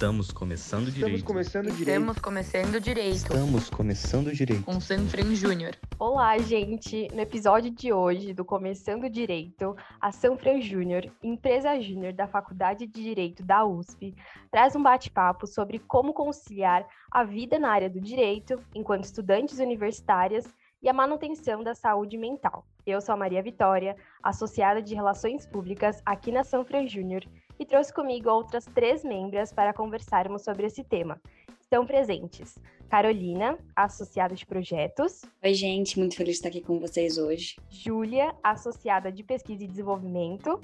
Estamos começando Estamos direito. começando direito. Estamos começando direito. Estamos começando direito. Com Sanfran Júnior. Olá, gente! No episódio de hoje do Começando Direito, a Sanfran Júnior, empresa júnior da Faculdade de Direito da USP, traz um bate-papo sobre como conciliar a vida na área do direito, enquanto estudantes universitárias, e a manutenção da saúde mental. Eu sou a Maria Vitória, associada de Relações Públicas aqui na Sanfran Júnior, e trouxe comigo outras três membras para conversarmos sobre esse tema. Estão presentes Carolina, associada de projetos. Oi, gente, muito feliz de estar aqui com vocês hoje. Júlia, associada de pesquisa e desenvolvimento.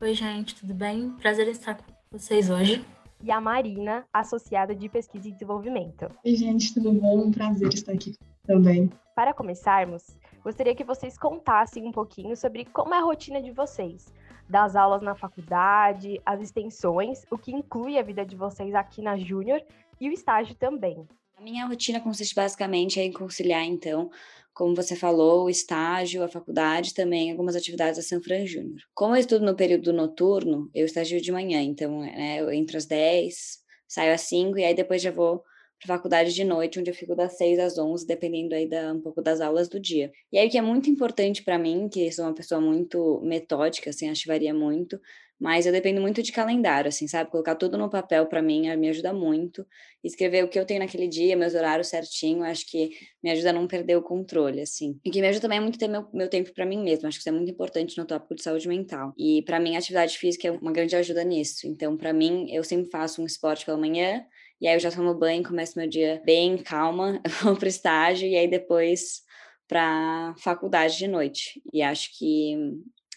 Oi, gente, tudo bem? Prazer em estar com vocês hoje. E a Marina, associada de pesquisa e desenvolvimento. Oi, gente, tudo bom? Um prazer estar aqui também. Para começarmos, gostaria que vocês contassem um pouquinho sobre como é a rotina de vocês das aulas na faculdade, as extensões, o que inclui a vida de vocês aqui na Júnior e o estágio também. A minha rotina consiste basicamente em conciliar, então, como você falou, o estágio, a faculdade, também algumas atividades da São Fran Júnior. Como eu estudo no período noturno, eu estagio de manhã, então né, eu entro às 10, saio às 5 e aí depois já vou faculdade de noite, onde eu fico das 6 às 11, dependendo aí da, um pouco das aulas do dia. E aí o que é muito importante para mim, que sou uma pessoa muito metódica, assim, acho que varia muito, mas eu dependo muito de calendário, assim, sabe? Colocar tudo no papel para mim me ajuda muito. Escrever o que eu tenho naquele dia, meus horários certinho, acho que me ajuda a não perder o controle, assim. E que me ajuda também é muito ter meu, meu tempo para mim mesma. Acho que isso é muito importante no tópico de saúde mental. E para mim a atividade física é uma grande ajuda nisso. Então, para mim, eu sempre faço um esporte pela manhã, e aí eu já tomo banho, começo meu dia bem calma, vou para o estágio e aí depois para faculdade de noite. E acho que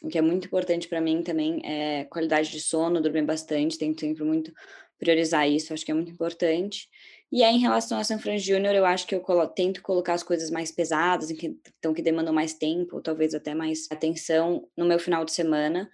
o que é muito importante para mim também é qualidade de sono, dormir bastante, tento sempre muito priorizar isso, acho que é muito importante. E aí, em relação a San Fran Júnior, eu acho que eu colo tento colocar as coisas mais pesadas, então que demandam mais tempo, ou talvez até mais atenção no meu final de semana,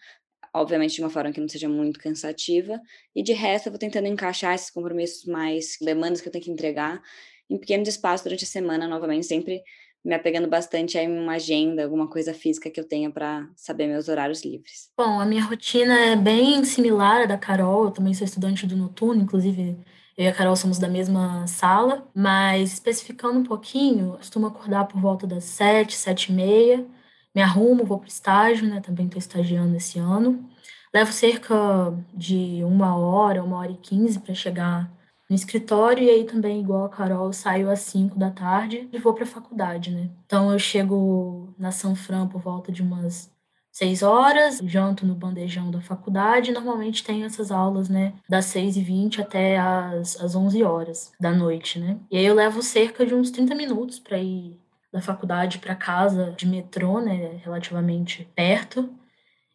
obviamente de uma forma que não seja muito cansativa, e de resto eu vou tentando encaixar esses compromissos mais, demandas que eu tenho que entregar, em pequenos espaços durante a semana, novamente, sempre me apegando bastante a uma agenda, alguma coisa física que eu tenha para saber meus horários livres. Bom, a minha rotina é bem similar à da Carol, eu também sou estudante do noturno, inclusive eu e a Carol somos da mesma sala, mas especificando um pouquinho, eu costumo acordar por volta das sete, sete e meia, me arrumo, vou para o estágio, né? Também estou estagiando esse ano. Levo cerca de uma hora, uma hora e quinze para chegar no escritório e aí também, igual a Carol, saio às 5 da tarde e vou para a faculdade, né? Então eu chego na São Fran por volta de umas 6 horas, janto no bandejão da faculdade normalmente tenho essas aulas, né, das 6 e 20 até as, as 11 horas da noite, né? E aí eu levo cerca de uns 30 minutos para ir da faculdade para casa de metrô, né, relativamente perto.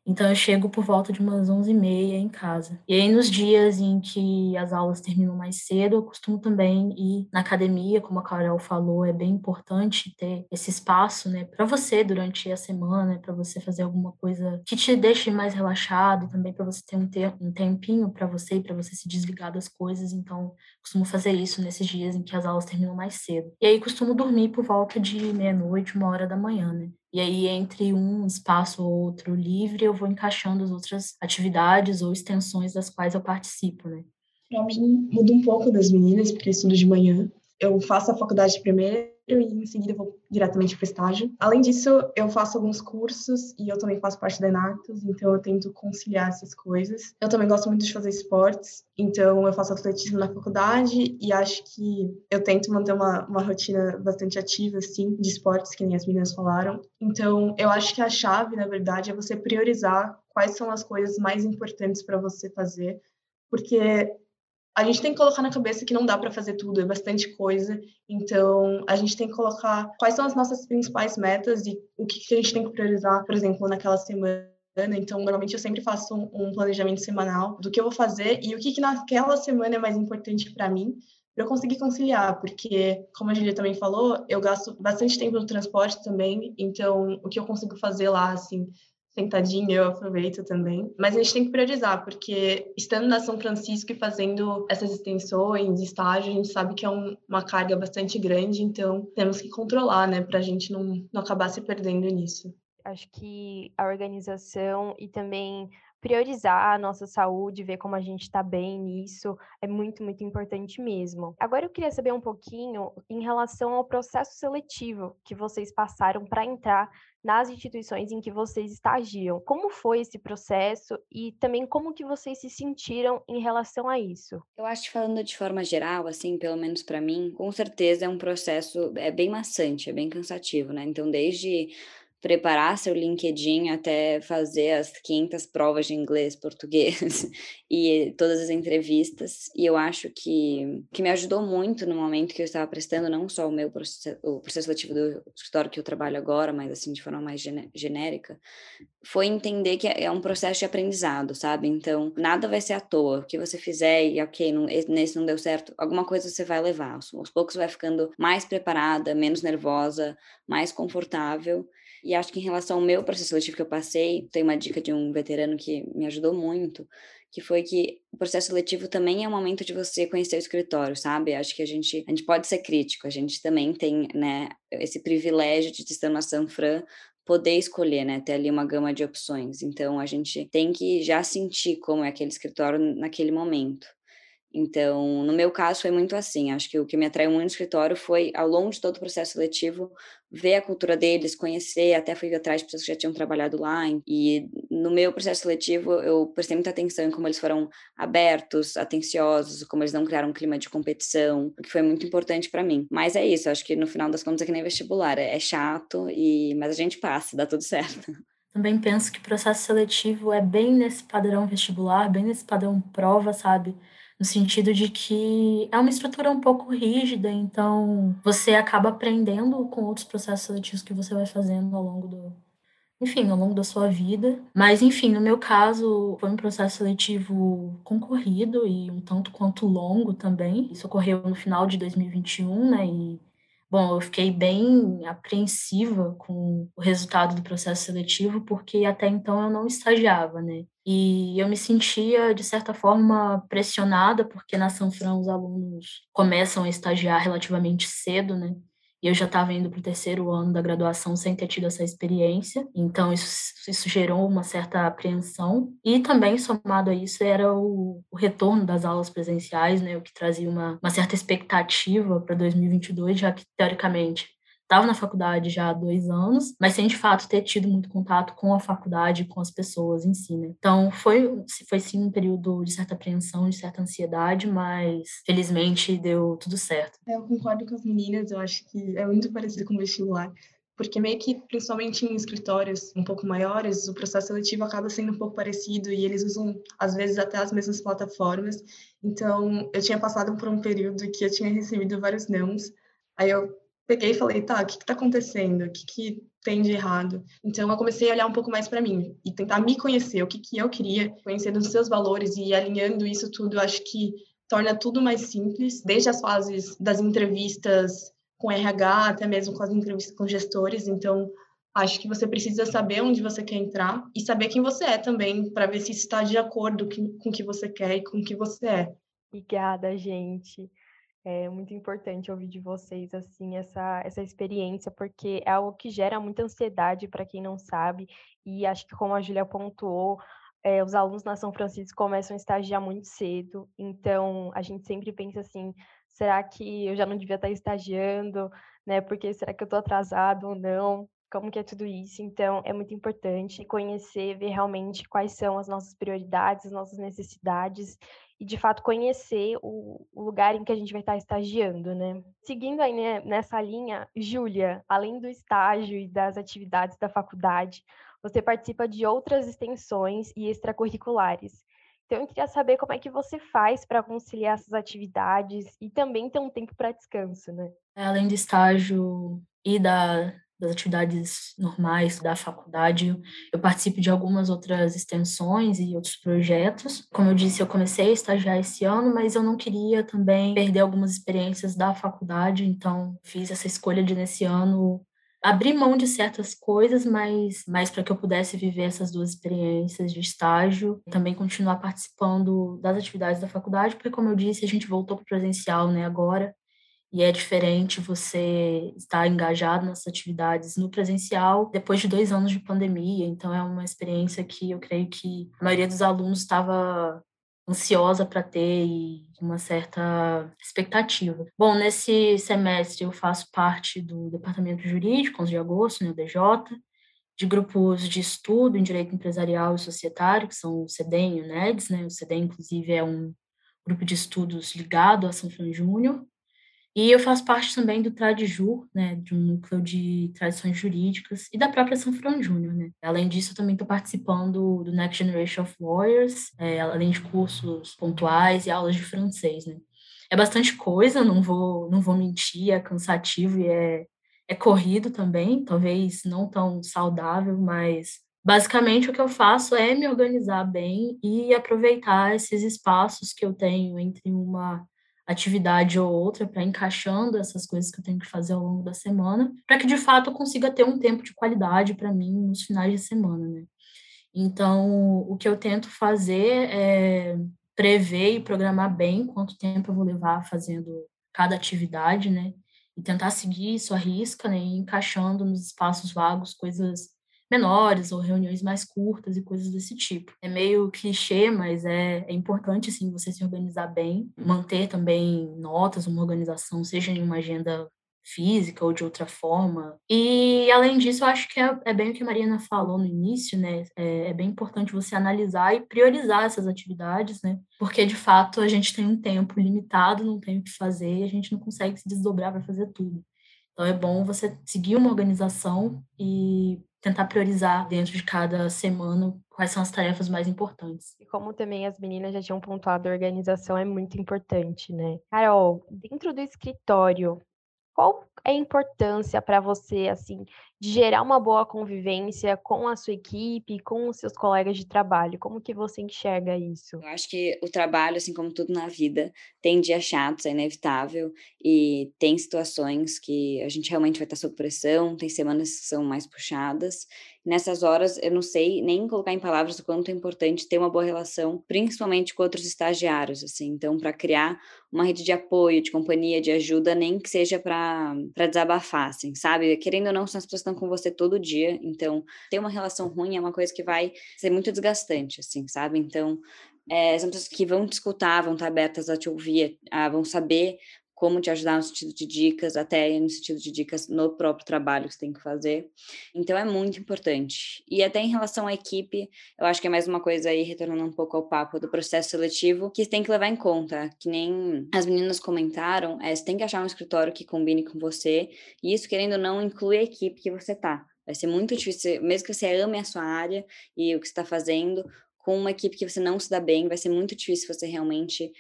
Então eu chego por volta de umas 11h30 em casa. E aí nos dias em que as aulas terminam mais cedo, eu costumo também ir na academia, como a Carol falou, é bem importante ter esse espaço, né, para você durante a semana, para você fazer alguma coisa que te deixe mais relaxado, também para você ter um, ter um tempinho para você e para você se desligar das coisas. Então, costumo fazer isso nesses dias em que as aulas terminam mais cedo. E aí costumo dormir por volta de meia-noite, uma hora da manhã, né? E aí, entre um espaço ou outro livre, eu vou encaixando as outras atividades ou extensões das quais eu participo, né? Para mim, muda um pouco das meninas, porque eu estudo de manhã. Eu faço a faculdade primeiro e em seguida vou diretamente para estágio. Além disso, eu faço alguns cursos e eu também faço parte da Enactus, então eu tento conciliar essas coisas. Eu também gosto muito de fazer esportes, então eu faço atletismo na faculdade e acho que eu tento manter uma, uma rotina bastante ativa, assim, de esportes, que nem as meninas falaram. Então, eu acho que a chave, na verdade, é você priorizar quais são as coisas mais importantes para você fazer, porque a gente tem que colocar na cabeça que não dá para fazer tudo, é bastante coisa. Então, a gente tem que colocar quais são as nossas principais metas e o que, que a gente tem que priorizar, por exemplo, naquela semana. Então, normalmente eu sempre faço um, um planejamento semanal do que eu vou fazer e o que, que naquela semana é mais importante para mim, para eu conseguir conciliar, porque, como a Julia também falou, eu gasto bastante tempo no transporte também, então o que eu consigo fazer lá, assim, sentadinha, eu aproveito também. Mas a gente tem que priorizar, porque estando na São Francisco e fazendo essas extensões, estágios, a gente sabe que é um, uma carga bastante grande, então temos que controlar, né, para a gente não, não acabar se perdendo nisso. Acho que a organização e também priorizar a nossa saúde, ver como a gente está bem nisso, é muito, muito importante mesmo. Agora eu queria saber um pouquinho em relação ao processo seletivo que vocês passaram para entrar nas instituições em que vocês estagiam. Como foi esse processo e também como que vocês se sentiram em relação a isso? Eu acho que falando de forma geral, assim, pelo menos para mim, com certeza é um processo é bem maçante, é bem cansativo, né? Então, desde preparar seu LinkedIn até fazer as 500 provas de inglês, português e todas as entrevistas. E eu acho que, que me ajudou muito no momento que eu estava prestando não só o meu processo, o processo seletivo do escritório que eu trabalho agora, mas assim de forma mais genérica, foi entender que é um processo de aprendizado, sabe? Então, nada vai ser à toa. O que você fizer e, ok, não, nesse não deu certo, alguma coisa você vai levar. Aos, aos poucos vai ficando mais preparada, menos nervosa, mais confortável. E acho que em relação ao meu processo seletivo que eu passei, tem uma dica de um veterano que me ajudou muito, que foi que o processo seletivo também é um momento de você conhecer o escritório, sabe? Acho que a gente, a gente pode ser crítico, a gente também tem, né, esse privilégio de estar na Sanfran poder escolher, né, ter ali uma gama de opções. Então a gente tem que já sentir como é aquele escritório naquele momento. Então, no meu caso, foi muito assim. Acho que o que me atraiu muito no escritório foi, ao longo de todo o processo seletivo, ver a cultura deles, conhecer, até fui atrás de pessoas que já tinham trabalhado lá. E no meu processo seletivo, eu prestei muita atenção em como eles foram abertos, atenciosos, como eles não criaram um clima de competição, o que foi muito importante para mim. Mas é isso, acho que no final das contas é que nem vestibular, é chato, e mas a gente passa, dá tudo certo. Também penso que processo seletivo é bem nesse padrão vestibular, bem nesse padrão prova, sabe? No sentido de que é uma estrutura um pouco rígida, então você acaba aprendendo com outros processos seletivos que você vai fazendo ao longo do, enfim, ao longo da sua vida. Mas, enfim, no meu caso, foi um processo seletivo concorrido e um tanto quanto longo também. Isso ocorreu no final de 2021, né? E Bom, eu fiquei bem apreensiva com o resultado do processo seletivo, porque até então eu não estagiava, né? E eu me sentia, de certa forma, pressionada, porque na São Fran os alunos começam a estagiar relativamente cedo, né? E eu já estava indo para o terceiro ano da graduação sem ter tido essa experiência, então isso, isso gerou uma certa apreensão. E também, somado a isso, era o, o retorno das aulas presenciais, né, o que trazia uma, uma certa expectativa para 2022, já que, teoricamente, estava na faculdade já há dois anos, mas sem de fato ter tido muito contato com a faculdade, com as pessoas em si, né? Então foi, foi sim um período de certa apreensão, de certa ansiedade, mas felizmente deu tudo certo. Eu concordo com as meninas, eu acho que é muito parecido com o vestibular porque meio que, principalmente em escritórios um pouco maiores, o processo seletivo acaba sendo um pouco parecido e eles usam, às vezes, até as mesmas plataformas. Então, eu tinha passado por um período que eu tinha recebido vários nãos, aí eu peguei e falei, tá, o que está acontecendo? O que, que tem de errado? Então, eu comecei a olhar um pouco mais para mim e tentar me conhecer, o que, que eu queria, conhecendo os seus valores e alinhando isso tudo, acho que torna tudo mais simples, desde as fases das entrevistas com RH, até mesmo com as entrevistas com gestores. Então, acho que você precisa saber onde você quer entrar e saber quem você é também, para ver se está de acordo com o que você quer e com o que você é. Obrigada, gente. É muito importante ouvir de vocês assim essa, essa experiência, porque é algo que gera muita ansiedade para quem não sabe. E acho que como a Júlia pontuou, é, os alunos na São Francisco começam a estagiar muito cedo, então a gente sempre pensa assim, será que eu já não devia estar estagiando, né? Porque será que eu estou atrasado ou não? Como que é tudo isso? Então, é muito importante conhecer, ver realmente quais são as nossas prioridades, as nossas necessidades e de fato conhecer o, o, lugar em que a gente vai estar estagiando, né? Seguindo aí né, nessa linha, Júlia, além do estágio e das atividades da faculdade, você participa de outras extensões e extracurriculares. Então eu queria saber como é que você faz para conciliar essas atividades e também ter um tempo para descanso, né? Além do estágio e da das atividades normais da faculdade. Eu participo de algumas outras extensões e outros projetos. Como eu disse, eu comecei a estagiar esse ano, mas eu não queria também perder algumas experiências da faculdade, então fiz essa escolha de nesse ano abrir mão de certas coisas, mas mais para que eu pudesse viver essas duas experiências de estágio, também continuar participando das atividades da faculdade, porque como eu disse, a gente voltou para o presencial, né, agora. E é diferente você estar engajado nessas atividades no presencial depois de dois anos de pandemia. Então, é uma experiência que eu creio que a maioria dos alunos estava ansiosa para ter e uma certa expectativa. Bom, nesse semestre eu faço parte do Departamento Jurídico, 11 de agosto, no né, DJ, de grupos de estudo em Direito Empresarial e Societário, que são o CEDEM e o NEDS, né? O CEDEM, inclusive, é um grupo de estudos ligado à São Fran Júnior, e eu faço parte também do TradJur, né, de um núcleo de tradições jurídicas e da própria São Fran Júnior, né. Além disso, eu também estou participando do Next Generation of Lawyers, é, além de cursos pontuais e aulas de francês, né. É bastante coisa, não vou, não vou mentir, é cansativo e é, é corrido também, talvez não tão saudável, mas basicamente o que eu faço é me organizar bem e aproveitar esses espaços que eu tenho entre uma atividade ou outra para encaixando essas coisas que eu tenho que fazer ao longo da semana, para que de fato eu consiga ter um tempo de qualidade para mim nos finais de semana, né? Então, o que eu tento fazer é prever e programar bem quanto tempo eu vou levar fazendo cada atividade, né? E tentar seguir isso à risca, né? E encaixando nos espaços vagos coisas menores ou reuniões mais curtas e coisas desse tipo. É meio clichê, mas é, é importante, assim, você se organizar bem, manter também notas, uma organização, seja em uma agenda física ou de outra forma. E, além disso, eu acho que é, é bem o que a Mariana falou no início, né? É, é, bem importante você analisar e priorizar essas atividades, né? Porque, de fato, a gente tem um tempo limitado, não tem o que fazer e a gente não consegue se desdobrar para fazer tudo. Então, é bom você seguir uma organização e tentar priorizar dentro de cada semana quais são as tarefas mais importantes. E como também as meninas já tinham pontuado, a organização é muito importante, né? Carol, dentro do escritório, qual é a importância para você, assim, de gerar uma boa convivência com a sua equipe, com os seus colegas de trabalho? Como que você enxerga isso? Eu acho que o trabalho, assim como tudo na vida, tem dias chatos, é inevitável, e tem situações que a gente realmente vai estar sob pressão, tem semanas que são mais puxadas. Nessas horas, eu não sei nem colocar em palavras o quanto é importante ter uma boa relação, principalmente com outros estagiários, assim. Então, para criar uma rede de apoio, de companhia, de ajuda, nem que seja para desabafar, assim, sabe? Querendo ou não, as pessoas estão com você todo dia, então ter uma relação ruim é uma coisa que vai ser muito desgastante, assim, sabe? Então, é, são pessoas que vão te escutar, vão estar abertas a te ouvir, a, vão saber como te ajudar no sentido de dicas, até no sentido de dicas no próprio trabalho que você tem que fazer. Então é muito importante. E até em relação à equipe, eu acho que é mais uma coisa aí, retornando um pouco ao papo do processo seletivo, que tem que levar em conta, que nem as meninas comentaram, é, você tem que achar um escritório que combine com você, e isso, querendo ou não, inclui a equipe que você tá. Vai ser muito difícil, mesmo que você ame a sua área e o que você está fazendo, com uma equipe que você não se dá bem, vai ser muito difícil você realmente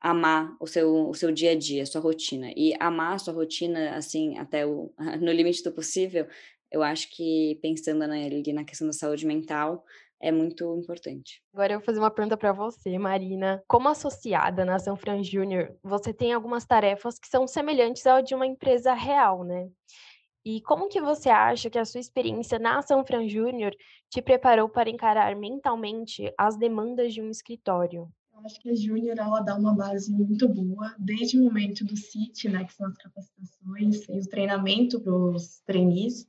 amar o seu, o seu dia a dia, a sua rotina. E amar a sua rotina, assim, até o, no limite do possível, eu acho que pensando na, ali na questão da saúde mental, é muito importante. Agora eu vou fazer uma pergunta para você, Marina. Como associada na São Fran Júnior, você tem algumas tarefas que são semelhantes ao de uma empresa real, né? E como que você acha que a sua experiência na São Fran Júnior te preparou para encarar mentalmente as demandas de um escritório? Acho que a Júnior ela dá uma base muito boa, desde o momento do CIT, né, que são as capacitações e o treinamento para os trainees,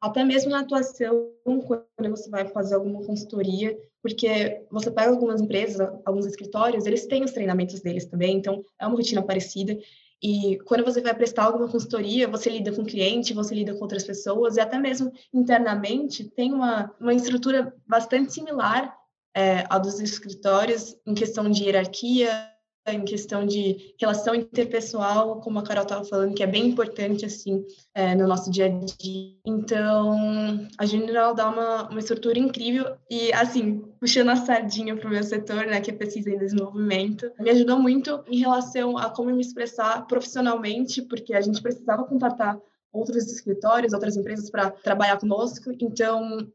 até mesmo na atuação, quando você vai fazer alguma consultoria, porque você pega algumas empresas, alguns escritórios, eles têm os treinamentos deles também, então é uma rotina parecida. E quando você vai prestar alguma consultoria, você lida com o cliente, você lida com outras pessoas, e até mesmo internamente tem uma, uma estrutura bastante similar é, a dos escritórios em questão de hierarquia, em questão de relação interpessoal, como a Carol estava falando, que é bem importante, assim, é, no nosso dia a dia. Então, a General dá uma, uma estrutura incrível e, assim, puxando a sardinha para o meu setor, né, que é pesquisa e desenvolvimento, me ajudou muito em relação a como me expressar profissionalmente, porque a gente precisava contratar outros escritórios, outras empresas para trabalhar conosco. Então,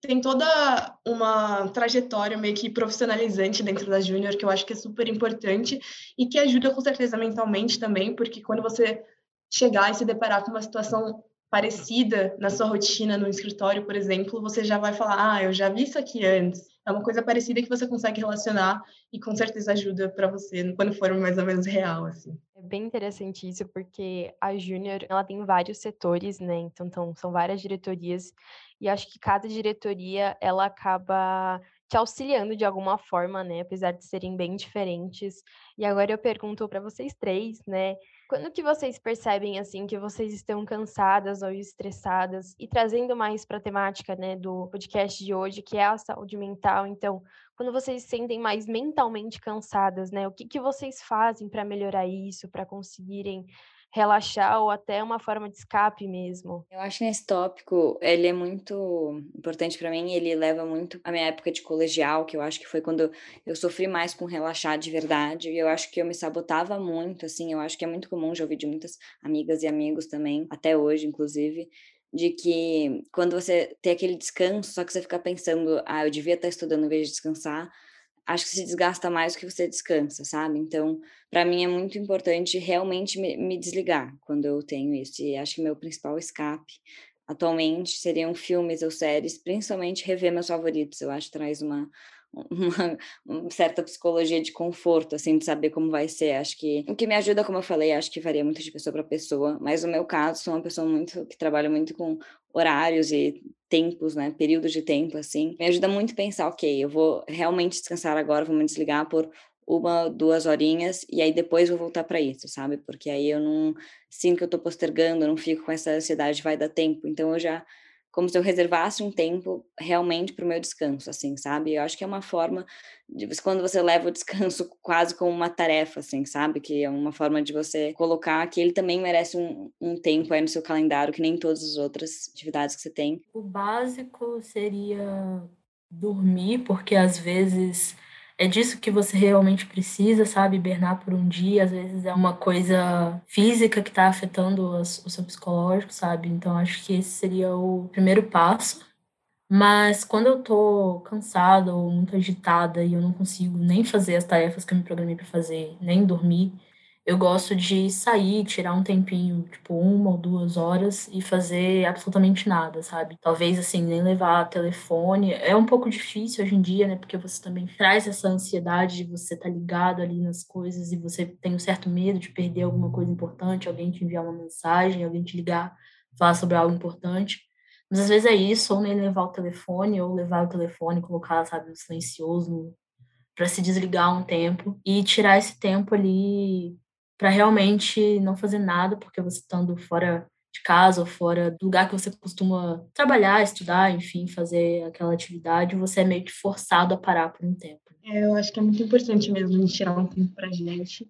tem toda uma trajetória meio que profissionalizante dentro da Júnior, que eu acho que é super importante e que ajuda com certeza mentalmente também, porque quando você chegar e se deparar com uma situação parecida na sua rotina no escritório, por exemplo, você já vai falar: "Ah, eu já vi isso aqui antes". é uma coisa parecida que você consegue relacionar e com certeza ajuda para você quando for mais ou menos real, assim. É bem interessante isso, porque a Júnior, ela tem vários setores, né? Então, então, são várias diretorias, e acho que cada diretoria, ela acaba te auxiliando de alguma forma, né? Apesar de serem bem diferentes. E agora eu pergunto para vocês três, né? Quando que vocês percebem assim que vocês estão cansadas ou estressadas e trazendo mais para a temática, né, do podcast de hoje, que é a saúde mental, então, quando vocês se sentem mais mentalmente cansadas, né, o que que vocês fazem para melhorar isso, para conseguirem relaxar ou até uma forma de escape mesmo. Eu acho que nesse tópico ele é muito importante para mim, ele leva muito a minha época de colegial, que eu acho que foi quando eu sofri mais com relaxar de verdade, e eu acho que eu me sabotava muito, assim, eu acho que é muito comum já ouvir de muitas amigas e amigos também, até hoje inclusive, de que quando você tem aquele descanso, só que você fica pensando, ah, eu devia estar estudando em vez de descansar, acho que se desgasta mais do que você descansa, sabe? Então, para mim é muito importante realmente me, me, desligar quando eu tenho isso. E acho que meu principal escape atualmente seriam filmes ou séries, principalmente rever meus favoritos. Eu acho que traz uma, uma, uma, certa psicologia de conforto, assim, de saber como vai ser. Acho que o que me ajuda, como eu falei, acho que varia muito de pessoa para pessoa, mas no meu caso, sou uma pessoa muito que trabalha muito com horários e tempos, né, períodos de tempo, assim, me ajuda muito pensar, ok, eu vou realmente descansar agora, vou me desligar por uma, duas horinhas e aí depois vou voltar para isso, sabe? Porque aí eu não sinto que eu tô postergando, eu não fico com essa ansiedade, vai dar tempo. Então eu já como se eu reservasse um tempo realmente para o meu descanso, assim, sabe? Eu acho que é uma forma de quando você leva o descanso quase como uma tarefa, assim, sabe? Que é uma forma de você colocar que ele também merece um, um tempo aí no seu calendário, que nem todas as outras atividades que você tem. O básico seria dormir, porque às vezes é disso que você realmente precisa, sabe? Hibernar por um dia, às vezes é uma coisa física que está afetando o seu psicológico, sabe? Então acho que esse seria o primeiro passo. Mas quando eu tô cansada ou muito agitada e eu não consigo nem fazer as tarefas que eu me programei para fazer, nem dormir, eu gosto de sair, tirar um tempinho, tipo uma ou duas horas e fazer absolutamente nada, sabe? Talvez assim, nem levar telefone. É um pouco difícil hoje em dia, né? Porque você também traz essa ansiedade de você estar tá ligado ali nas coisas e você tem um certo medo de perder alguma coisa importante, alguém te enviar uma mensagem, alguém te ligar, falar sobre algo importante. Mas às vezes é isso, ou nem levar o telefone, ou levar o telefone, colocar, sabe, no silencioso, para se desligar um tempo e tirar esse tempo ali para realmente não fazer nada, porque você estando fora de casa ou fora do lugar que você costuma trabalhar, estudar, enfim, fazer aquela atividade, você é meio que forçado a parar por um tempo. É, eu acho que é muito importante mesmo a gente tirar um tempo para gente,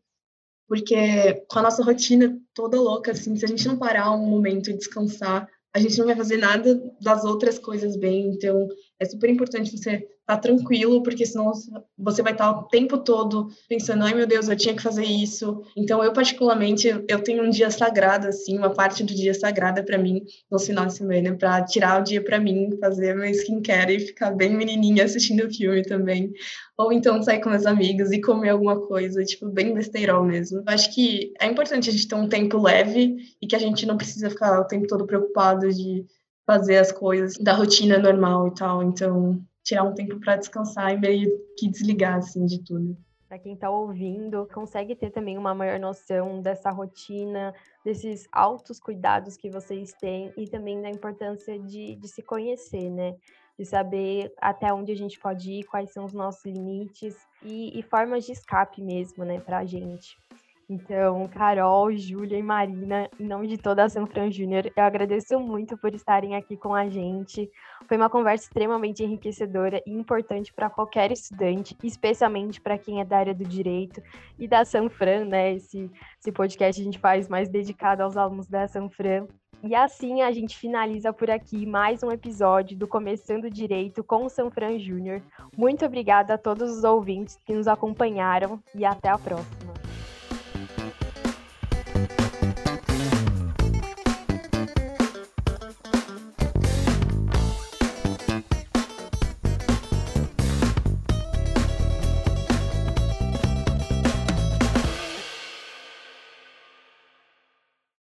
porque com a nossa rotina toda louca, assim, se a gente não parar um momento e descansar, a gente não vai fazer nada das outras coisas bem. Então, é super importante você tá tranquilo, porque senão você vai estar o tempo todo pensando, ai meu Deus, eu tinha que fazer isso. Então, eu particularmente, eu tenho um dia sagrado, assim, uma parte do dia sagrada para mim, no final de semana, para tirar o dia para mim, fazer meu skincare e ficar bem menininha assistindo filme também. Ou então sair com meus amigos e comer alguma coisa, tipo, bem besteirol mesmo. Eu acho que é importante a gente ter um tempo leve e que a gente não precisa ficar o tempo todo preocupado de fazer as coisas da rotina normal e tal. Então, tirar um tempo para descansar e meio que desligar assim de tudo. Para quem está ouvindo, consegue ter também uma maior noção dessa rotina, desses altos cuidados que vocês têm e também da importância de, de se conhecer, né? De saber até onde a gente pode ir, quais são os nossos limites e, e formas de escape mesmo, né, para a gente. Então, Carol, Júlia e Marina, em nome de toda a Sanfran Júnior, eu agradeço muito por estarem aqui com a gente. Foi uma conversa extremamente enriquecedora e importante para qualquer estudante, especialmente para quem é da área do direito e da Sanfran, né? Esse, esse podcast a gente faz mais dedicado aos alunos da Sanfran. E assim a gente finaliza por aqui mais um episódio do Começando Direito com o Sanfran Júnior. Muito obrigada a todos os ouvintes que nos acompanharam e até a próxima.